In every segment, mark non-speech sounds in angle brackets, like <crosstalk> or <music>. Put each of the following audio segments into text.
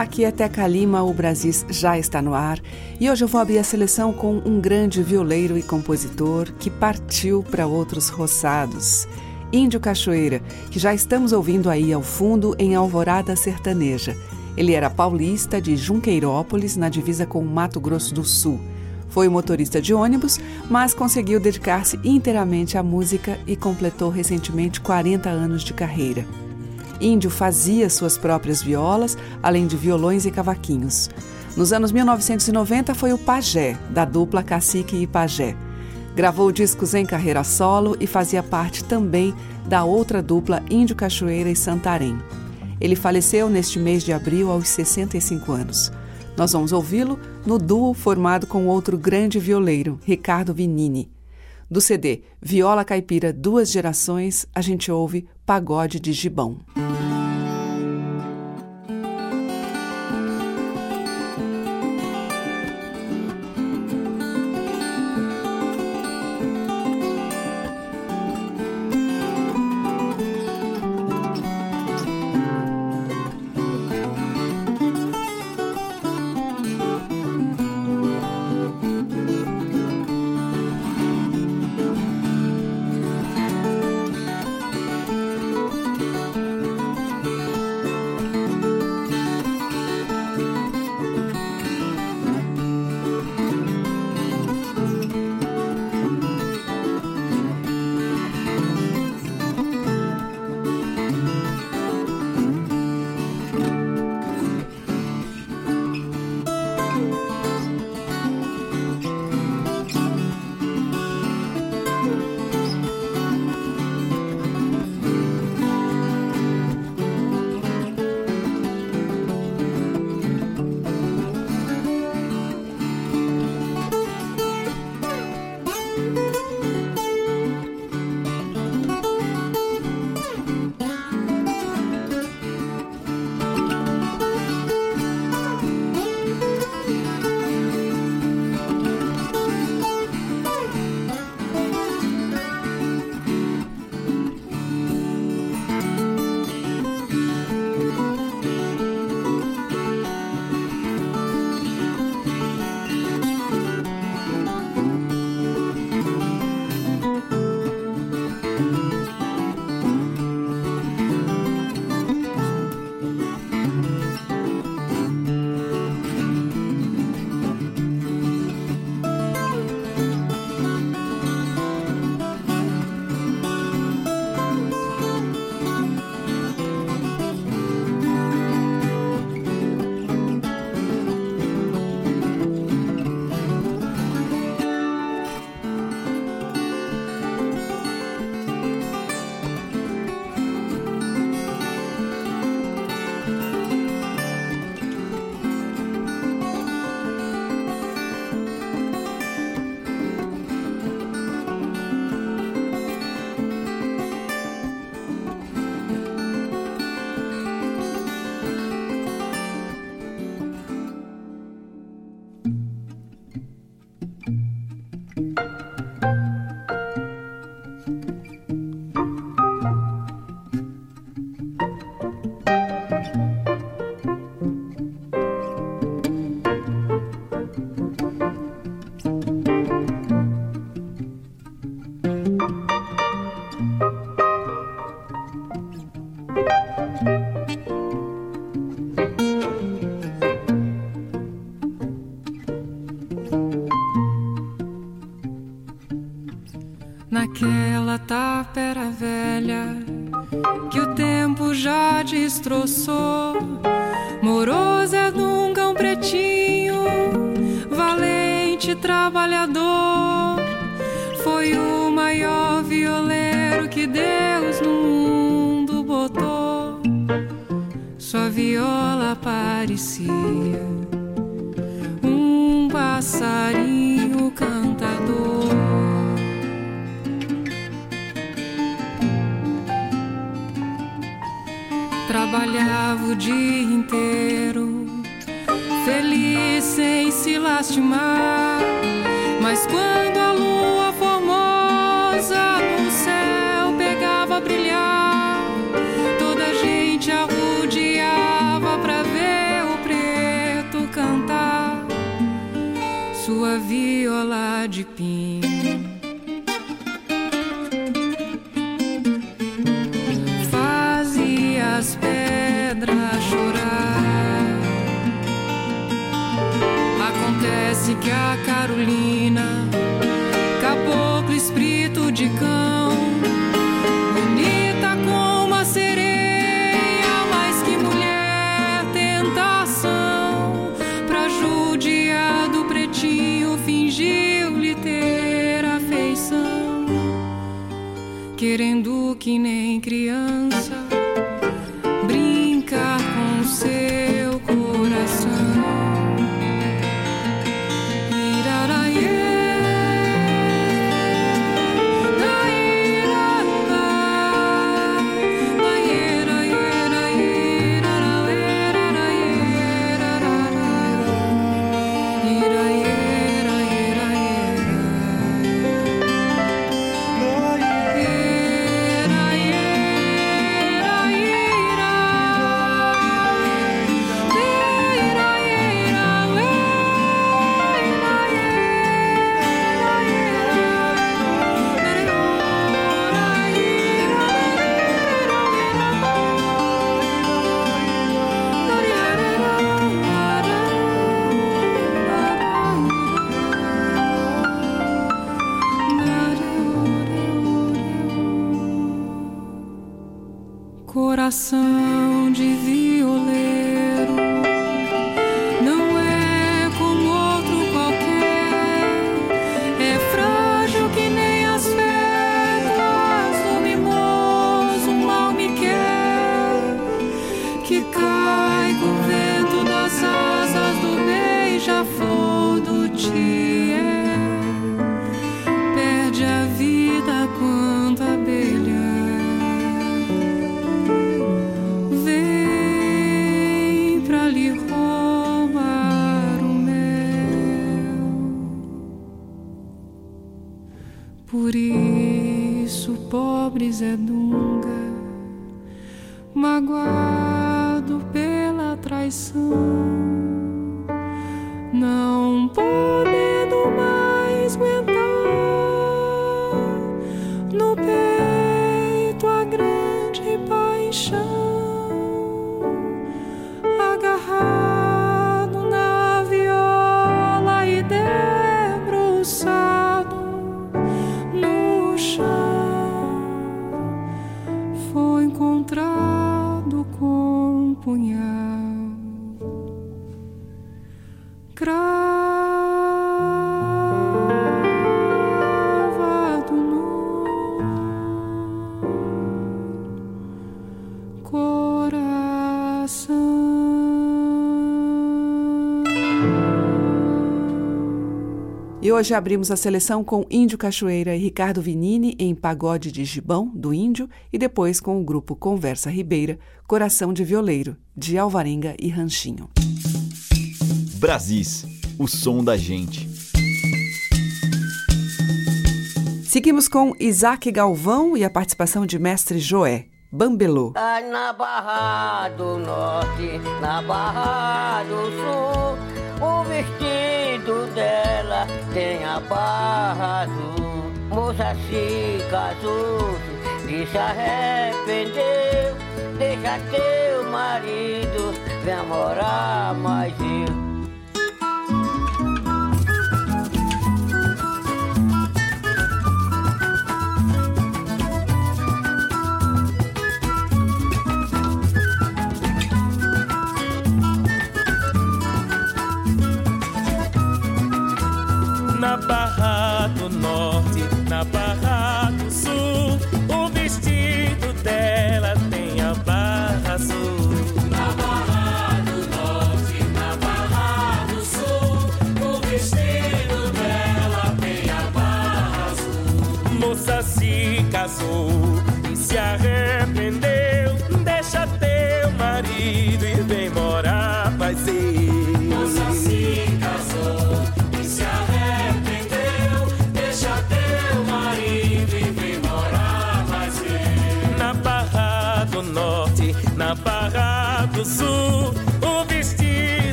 Aqui é Teca Lima, o Brasis já está no ar e hoje eu vou abrir a seleção com um grande violeiro e compositor que partiu para outros roçados. Índio Cachoeira, que já estamos ouvindo aí ao fundo em Alvorada Sertaneja. Ele era paulista de Junqueirópolis, na divisa com Mato Grosso do Sul. Foi motorista de ônibus, mas conseguiu dedicar-se inteiramente à música e completou recentemente 40 anos de carreira. Índio fazia suas próprias violas, além de violões e cavaquinhos. Nos anos 1990 foi o pajé, da dupla Cacique e Pajé. Gravou discos em carreira solo e fazia parte também da outra dupla Índio Cachoeira e Santarém. Ele faleceu neste mês de abril aos 65 anos. Nós vamos ouvi-lo no duo formado com outro grande violeiro, Ricardo Vinini. Do CD Viola Caipira Duas Gerações, a gente ouve Pagode de Gibão. Feliz sem se lastimar. Mas quando a lua formosa no céu pegava a brilhar, toda a gente arrudeava pra ver o preto cantar sua viola de pinho. Coração de violeiro pobre Zé hoje abrimos a seleção com Índio Cachoeira e Ricardo Vinini em Pagode de Gibão, do Índio, e depois com o grupo Conversa Ribeira, Coração de Violeiro, de Alvarenga e Ranchinho. Brasis, o som da gente. Seguimos com Isaac Galvão e a participação de Mestre Joé, Bambelô. Ai, na Barra do Norte, na Barra do Sul, o vestido dela tem a barra azul. Moça se casou, e se arrependeu. Deixa teu marido, vem morar mais eu. Na Barra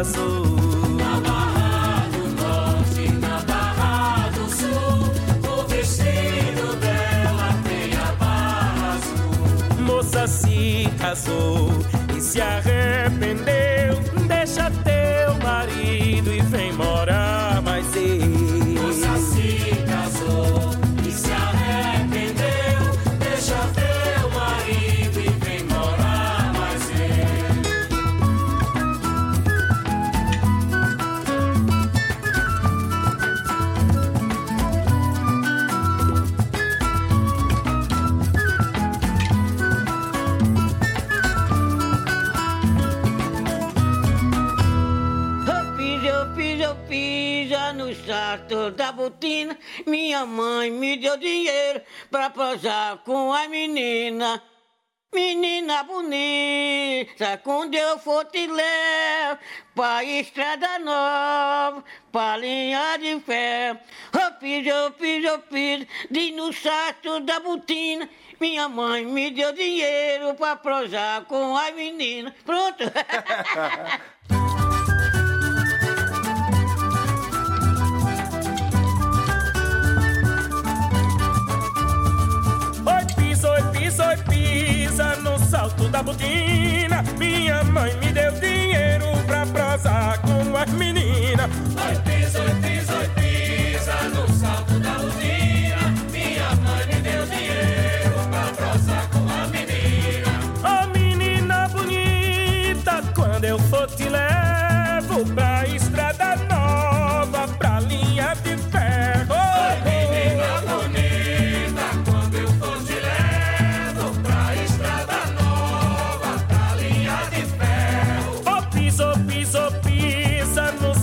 Na Barra do Norte, na Barra do Sul, o vestido dela tem a Barra Azul. Moça se casou Minha mãe me deu dinheiro pra posar com a menina. Menina bonita, quando eu for te levo pra estrada nova, pra linha de ferro. Eu fiz, eu fiz, eu fiz, de no sato da botina. Minha mãe me deu dinheiro pra prosar com a menina. Pronto. <laughs> no salto da botina. Minha mãe me deu dinheiro pra prosar com as meninas. Oi, pisa, oi, pisa, oi, pisa no salto da botina.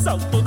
salto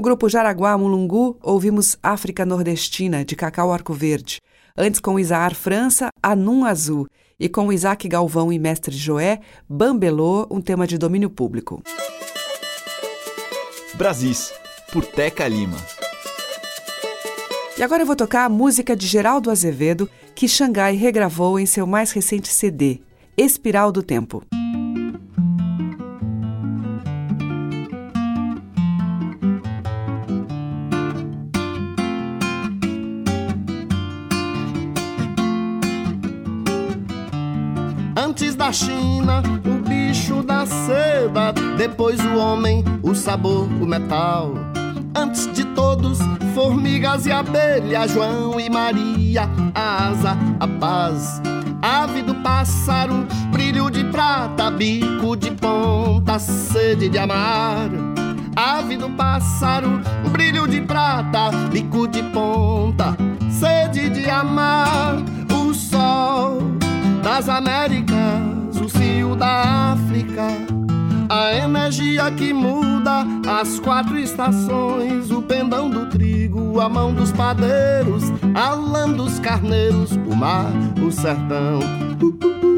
o grupo Jaraguá Mulungu, ouvimos África Nordestina, de Cacau Arco Verde. Antes, com Isaar França, Anum Azul. E com Isaac Galvão e Mestre Joé, Bambelô, um tema de domínio público. Brasis, por Teca Lima. E agora eu vou tocar a música de Geraldo Azevedo, que Xangai regravou em seu mais recente CD, Espiral do Tempo. Da China, o bicho da seda, depois o homem, o sabor, o metal. Antes de todo todos, formigas e abelhas, João e Maria, a asa, a paz. Ave do pássaro, brilho de prata, bico de ponta, sede de amar. Ave do pássaro, brilho de prata, bico de ponta, sede de amar. Das Américas, o cio da África a energia que muda as quatro estações, o pendão do trigo, a mão dos padeiros, a lã dos carneiros, o mar, o sertão. Eu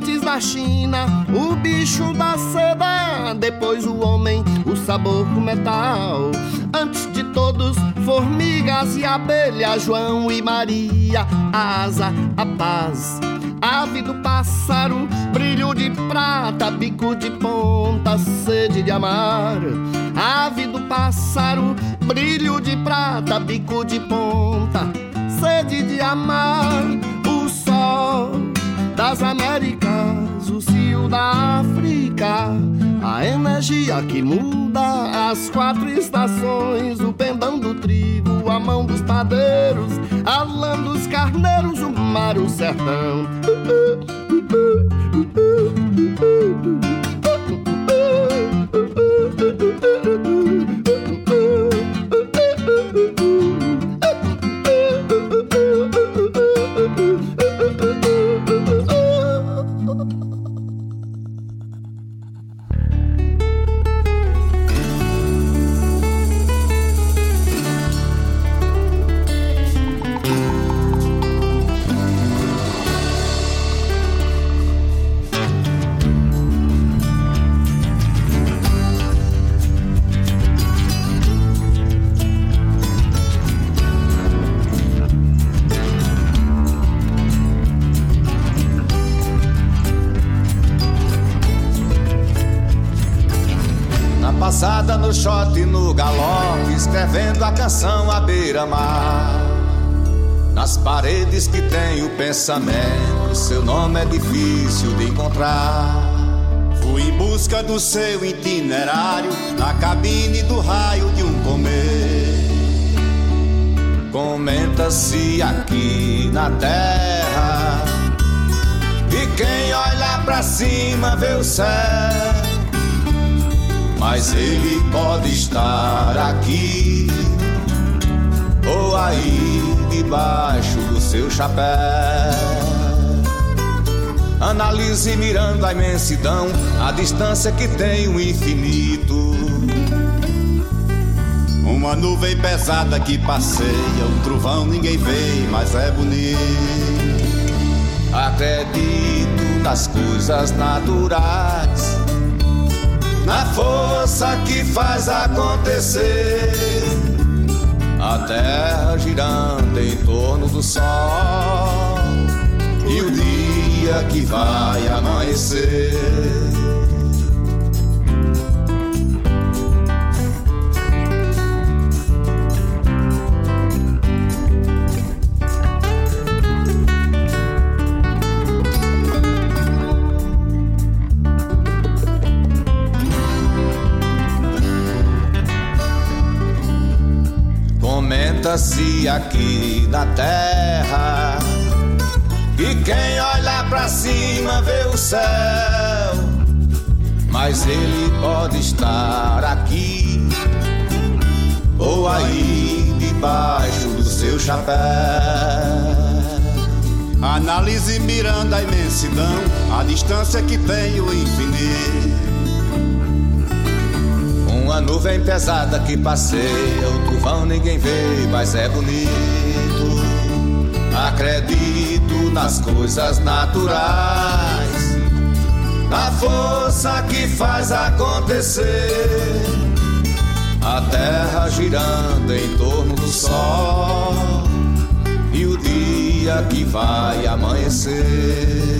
antes da China, o bicho da seda, depois o homem sabor do metal. Antes de todos, formigas e abelhas, João e Maria, a asa, a paz. Ave do pássaro, brilho de prata, bico de ponta, sede de amar. Ave do pássaro, brilho de prata, bico de ponta, sede de amar. O sol das Américas, o cio da África a energia que muda as quatro estações, o pendão do trigo, a mão dos padeiros, a lã dos carneiros, o mar, o sertão. Beira-mar. Nas paredes que tem o pensamento, seu nome é difícil de encontrar. Fui em busca do seu itinerário, na cabine do raio de um comer. Comenta-se aqui na terra, e quem olha pra cima vê o céu. Mas ele pode estar aqui ou aí debaixo do seu chapéu. Analise mirando a imensidão, a distância que tem o infinito. Uma nuvem pesada que passeia, um trovão ninguém vê, mas é bonito. Acredito das coisas naturais, na força que faz acontecer a terra girando em torno do sol e o dia que vai amanhecer. Se aqui na terra. E quem olha pra cima vê o céu, mas ele pode estar aqui ou aí debaixo do seu chapéu. Analise mirando a imensidão, a distância que tem o infinito uma nuvem pesada que passeia, o trovão ninguém vê, mas é bonito. Acredito nas coisas naturais, na força que faz acontecer. A terra girando em torno do sol e o dia que vai amanhecer.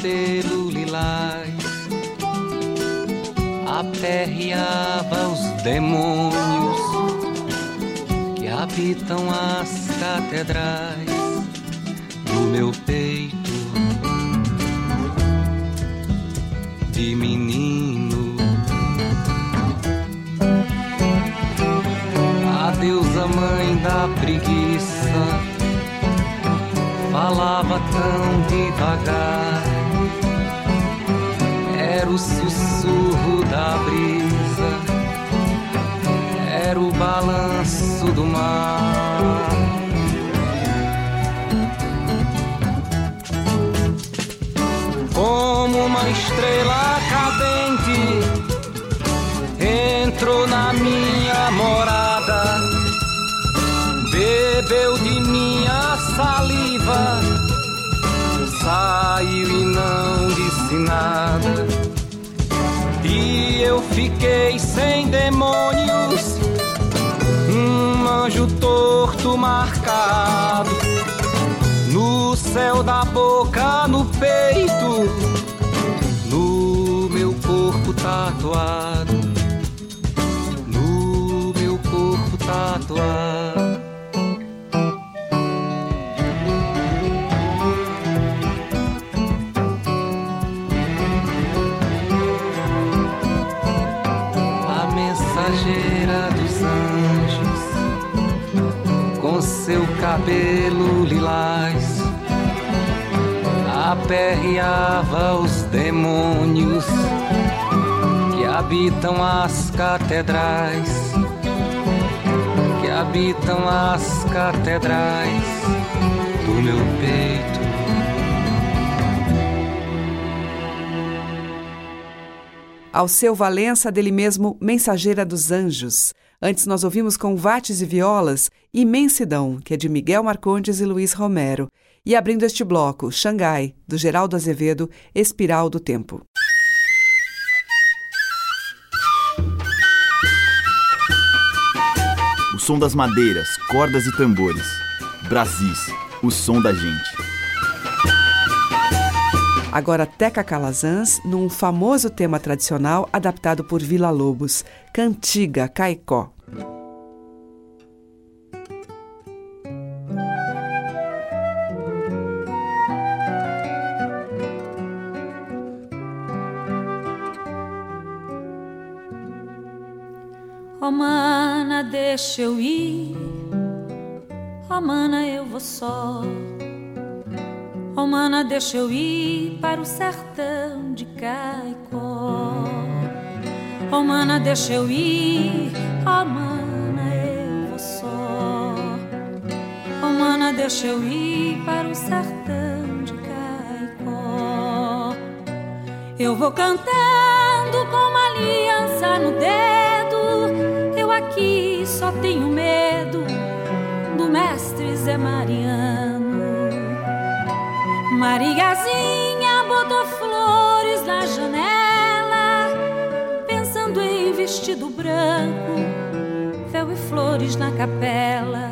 Seu disse nada. E eu fiquei sem demônios, um anjo torto marcado, no céu da boca, no peito, no meu corpo tatuado. tatuar. A cabelo lilás, aperreava os demônios que habitam as catedrais habitam as catedrais do meu peito. Ao seu Valença, dele mesmo, Mensageira dos Anjos. Antes nós ouvimos com Vates e Violas, Imensidão, que é de Miguel Marcondes e Luiz Romero. E abrindo este bloco, Xangai, do Geraldo Azevedo, Espiral do Tempo. O som das madeiras, cordas e tambores. Brasis, o som da gente. Agora Teca Calazans, num famoso tema tradicional adaptado por Vila Lobos, Cantiga Caicó. Oh mana, deixa eu ir. Oh mana, eu vou só. Oh mana, deixa eu ir para o sertão de Caicó. Oh mana, deixa eu ir. Oh mana, eu vou só. Oh mana, deixa eu ir para o sertão de Caicó. Eu vou cantando com uma aliança no dedo. Só tenho medo do mestre Zé Mariano. Mariazinha botou flores na janela, pensando em vestido branco, véu e flores na capela.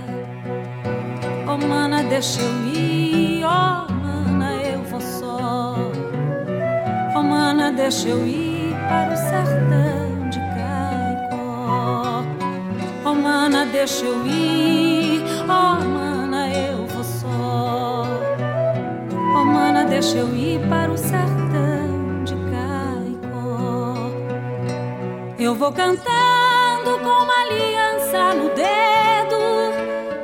Oh, mana, deixa eu ir, oh, mana, eu vou só. Oh, mana, deixa eu ir para o sertão mana, deixa eu ir, oh, mana, eu vou só. Oh, mana, deixa eu ir para o sertão de Caicó. Eu vou cantando com uma aliança no dedo.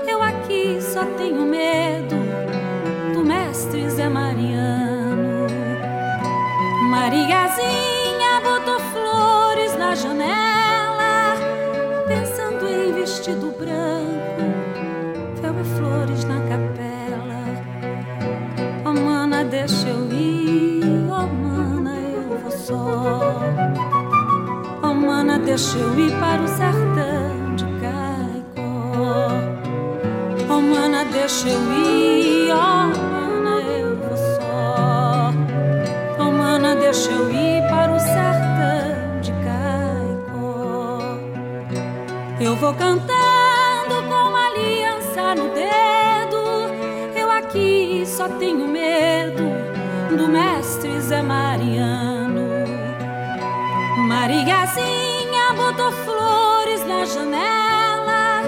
Eu aqui só tenho medo do mestre Zé Mariano. Mariazinha botou flores na janela, vestido branco, véu e flores na capela. Oh, mana, deixa eu ir, oh, mana, eu vou só. Oh, mana, deixa eu ir para o sertão de Caicó. Oh, mana, deixa eu ir, oh, Eu vou cantando com uma aliança no dedo. Eu aqui só tenho medo do mestre Zé Mariano. Mariazinha botou flores na janela,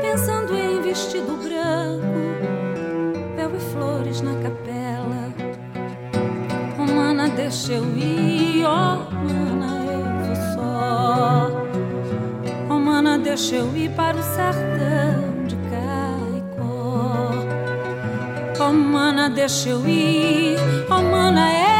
pensando em vestido branco, véu e flores na capela. Oh, mana, deixa eu ir, oh, mana, deixa eu ir para o sertão de Caicó. Oh, mana, deixa eu ir, oh, mana, eu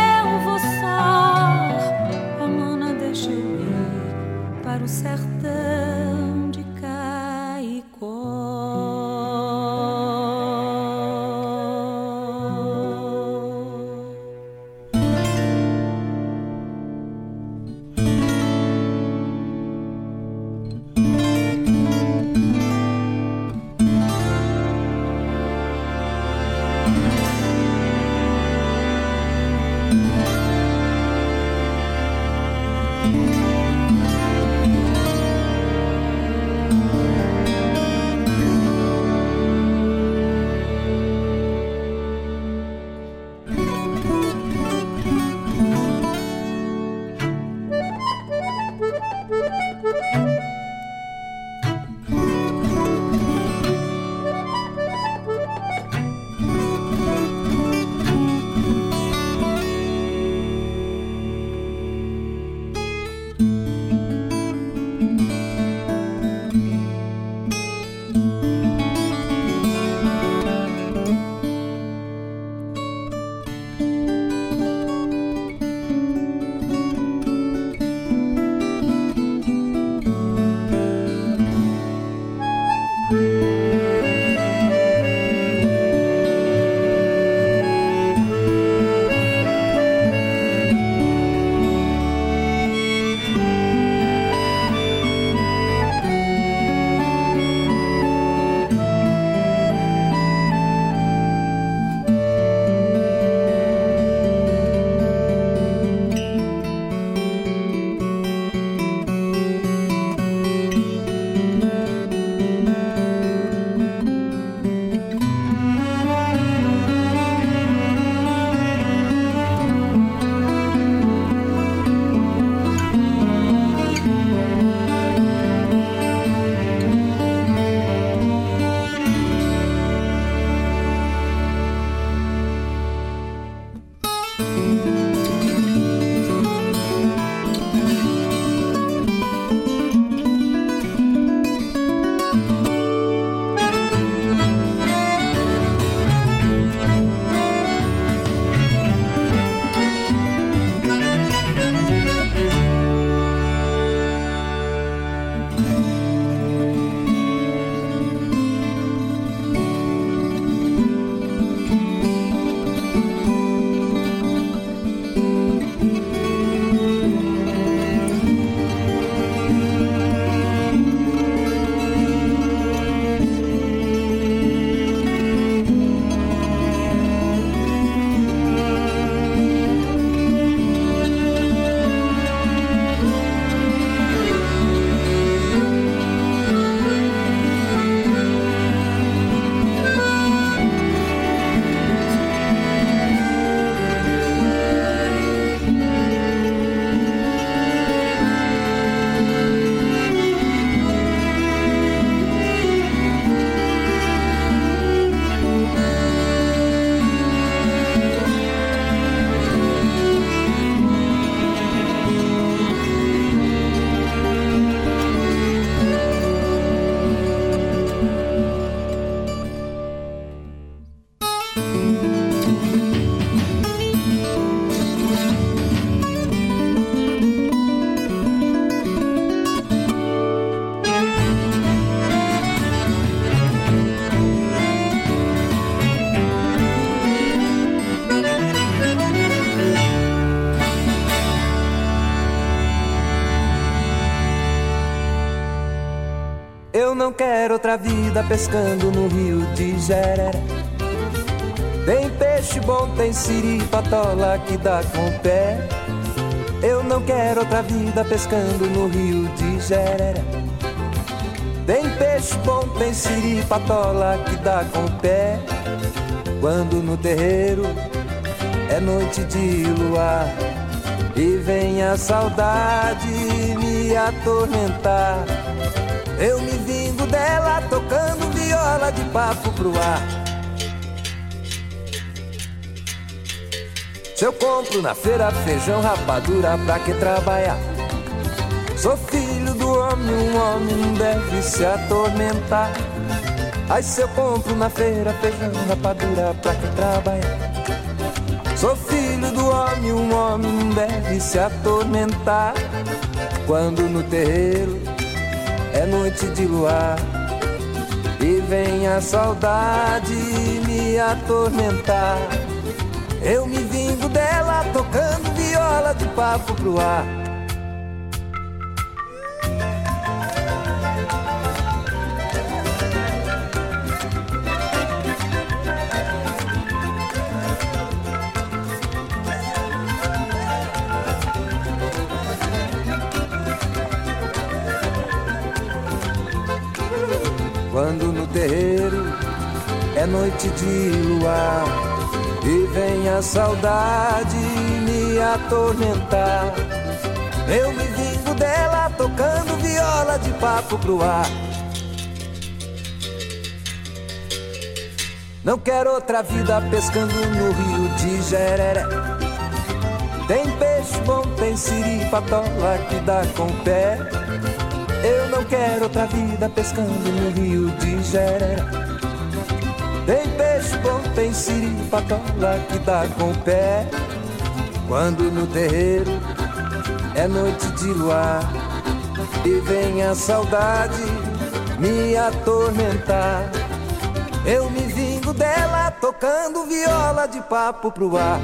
não quero outra vida pescando no rio de Jereré. Tem peixe bom, tem siri, patola que dá com o pé. Eu não quero outra vida pescando no rio de Jereré. Tem peixe bom, tem siri, patola que dá com o pé. Quando no terreiro é noite de luar e vem a saudade me atormentar. Eu me vingo dela tocando viola de papo pro ar. Se eu compro na feira feijão, rapadura, pra que trabalhar? Sou filho do homem, um homem não deve se atormentar. Aí se eu compro na feira feijão, rapadura, pra que trabalhar? Sou filho do homem, um homem não deve se atormentar. Quando no terreiro é noite de luar e vem a saudade me atormentar. Eu me vingo dela tocando viola de papo pro ar. Noite de luar e vem a saudade me atormentar. Eu me vingo dela tocando viola de papo pro ar. Não quero outra vida pescando no rio de Jereré. Tem peixe bom, tem siri, patola que dá com o pé. Eu não quero outra vida pescando no rio de Jereré. Tem peixe bom, tem siri, patola que dá com o pé. Quando no terreiro é noite de luar e vem a saudade me atormentar. Eu me vingo dela tocando viola de papo pro ar.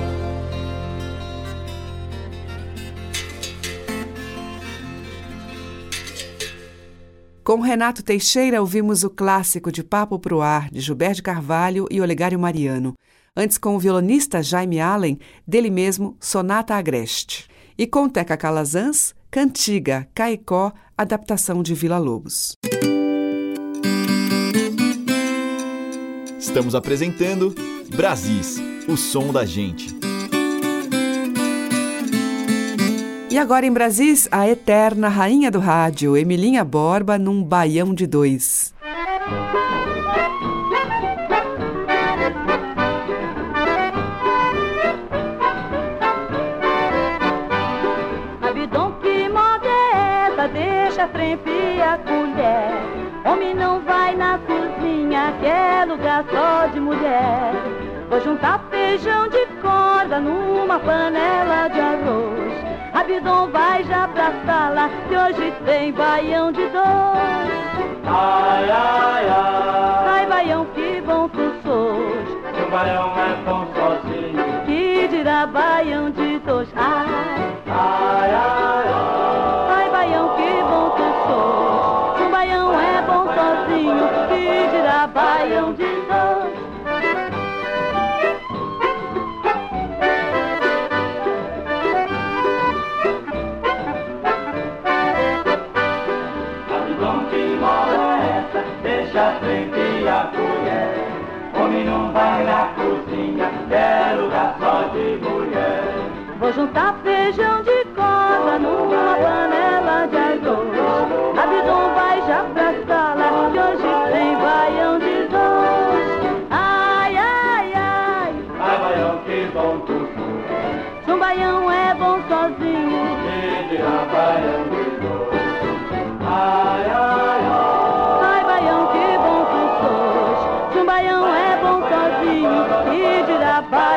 Com Renato Teixeira, ouvimos o clássico de Papo pro Ar, de Gilberto Carvalho e Olegário Mariano. Antes, com o violonista Jaime Allen, dele mesmo, Sonata Agreste. E com Teca Calazans, Cantiga, Caicó, adaptação de Vila Lobos. Estamos apresentando Brasis, o som da gente. E agora em Brasis, a eterna rainha do rádio, Emilinha Borba, num baião de dois. Deixa a frente e a colher. Homem não vai na cozinha, que é lugar só de mulher. Vou juntar feijão de corda numa panela de arroz. Abidão vai já pra sala, que hoje tem baião de dois. Ai, ai, ai. Ai, baião, que bom tu sos. Se o baião é bom sozinho. Que dirá baião de dois. Ai, ai, ai, ai. Ai, baião, que bom. Se o baião é bom sozinho. Que dirá baião de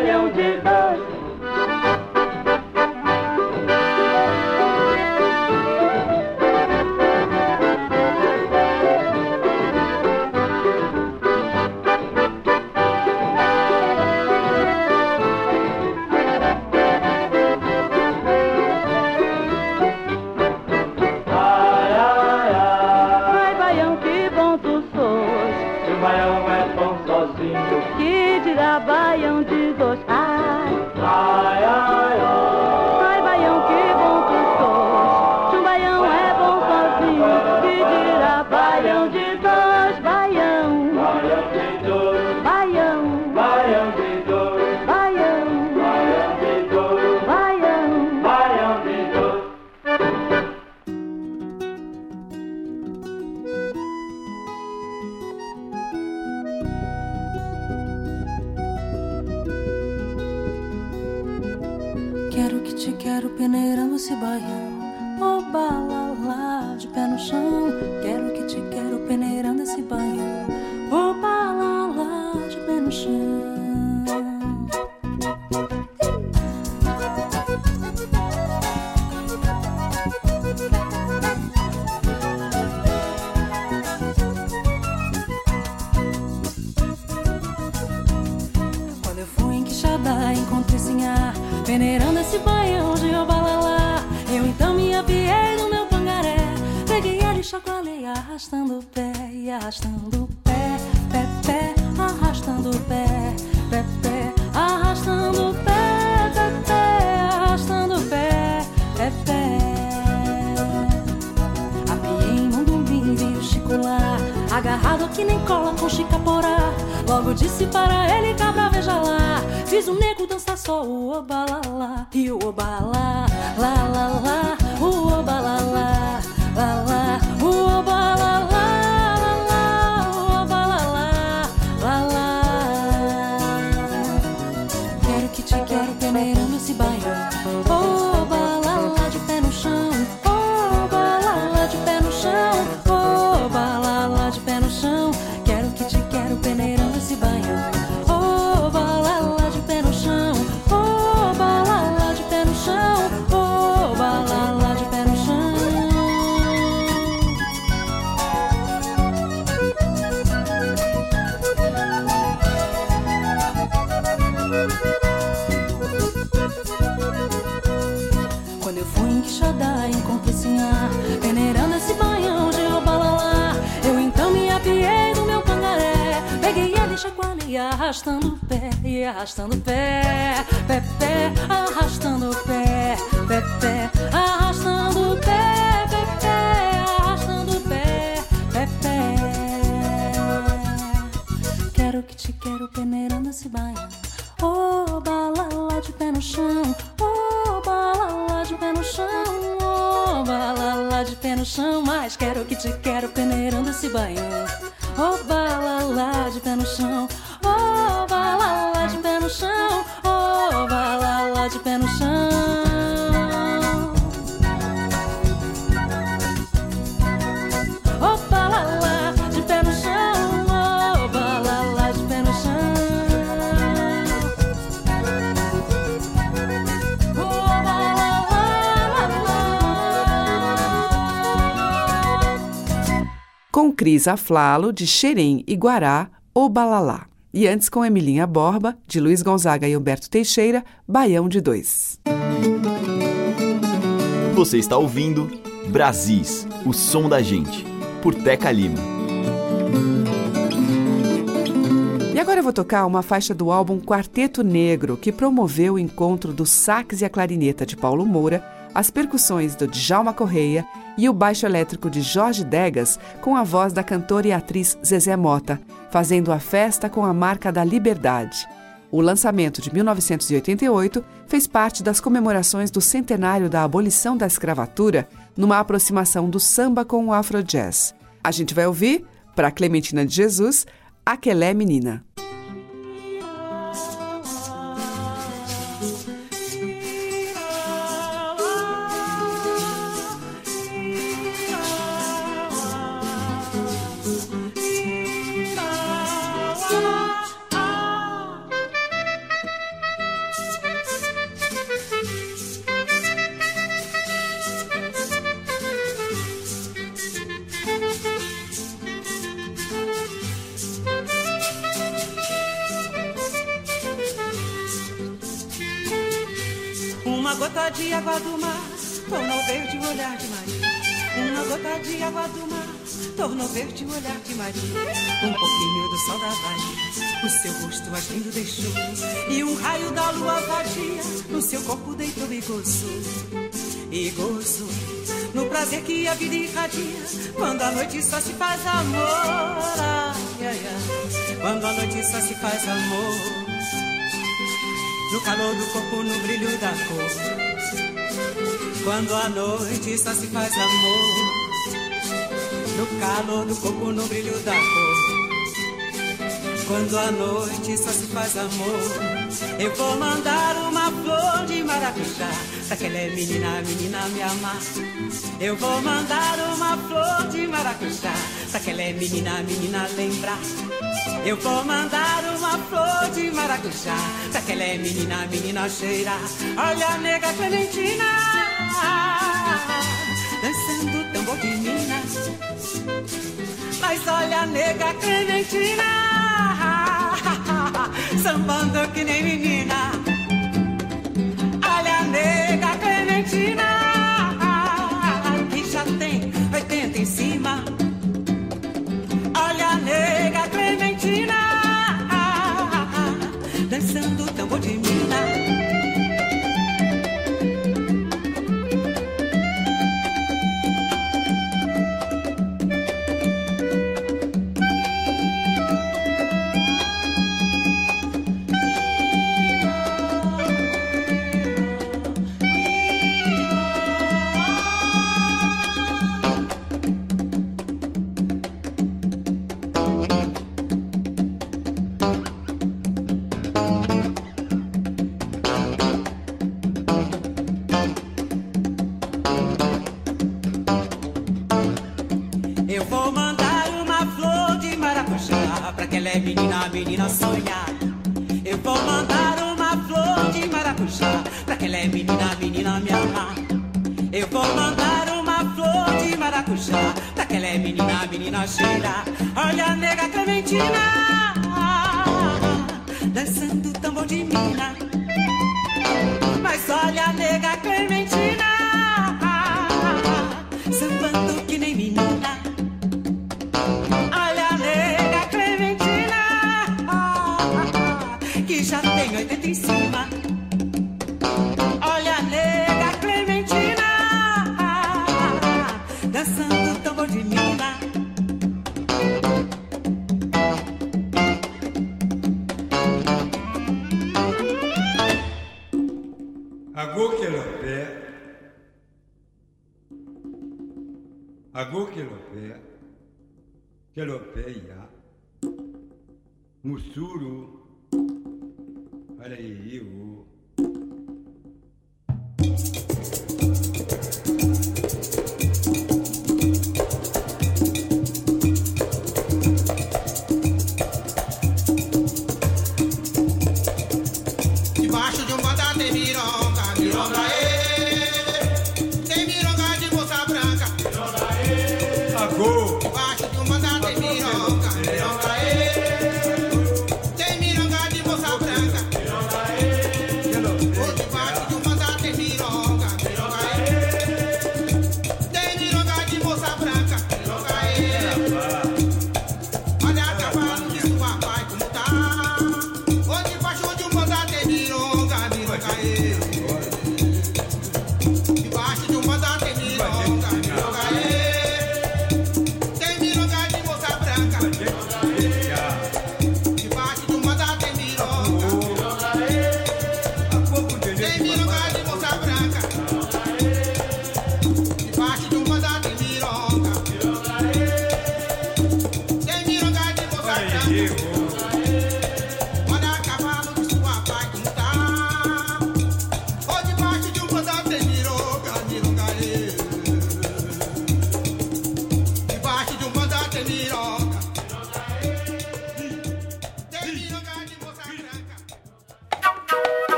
baião de chão. Quero que te quero arrastando o pé E arrastando o pé, pé, pé Arrastando o pé, pé, pé Arrastando o pé, pé, pé Arrastando o pé, pé, pé. Quero que te quero peneirando esse baião Oh, balala de pé no chão. Oh, balala de pé no chão. Oh, balala de pé no chão. Mas quero que te quero peneirando esse baião Oh, balala de pé no chão Cris Aflalo, de Xerém e Guará, O Balalá. E antes com Emilinha Borba, de Luiz Gonzaga e Humberto Teixeira, Baião de Dois. Você está ouvindo Brasis, o som da gente, por Teca Lima. E agora eu vou tocar uma faixa do álbum Quarteto Negro, que promoveu o encontro do sax e a clarineta de Paulo Moura, as percussões do Djalma Correia e o baixo elétrico de Jorge Degas com a voz da cantora e atriz Zezé Mota, fazendo a festa com a marca da liberdade. O lançamento de 1988 fez parte das comemorações do centenário da abolição da escravatura, numa aproximação do samba com o afrojazz. A gente vai ouvir, para Clementina de Jesus, Aquelé Menina. se faz amor. No calor do corpo, no brilho da cor. Quando a noite só se faz amor, eu vou mandar uma flor de maracujá pra aquela menina, menina me amar. Eu vou mandar uma flor de maracujá pra aquela menina, menina lembrar. Eu vou mandar uma flor de maracujá daquela aquela menina, menina cheirar Olha a nega clementina dançando tambor de Minas. Mas olha a nega clementina, <laughs> sambando que nem menina. A é pé? a Gokelopé, pé. Iá, é Mussuru, olha aí, o.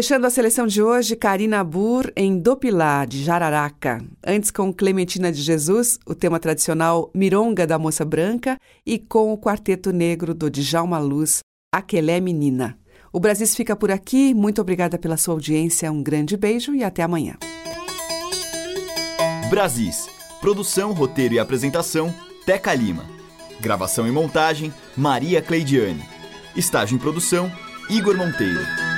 Fechando a seleção de hoje, Karina Bur em Dopilá, de Jararaca. Antes com Clementina de Jesus, o tema tradicional Mironga da Moça Branca, e com o Quarteto Negro do Djalma Luz, Aquelé Menina. O Brasis fica por aqui. Muito obrigada pela sua audiência. Um grande beijo e até amanhã. Brasis. Produção, roteiro e apresentação, Teca Lima. Gravação e montagem, Maria Cleidiane. Estágio em produção, Igor Monteiro.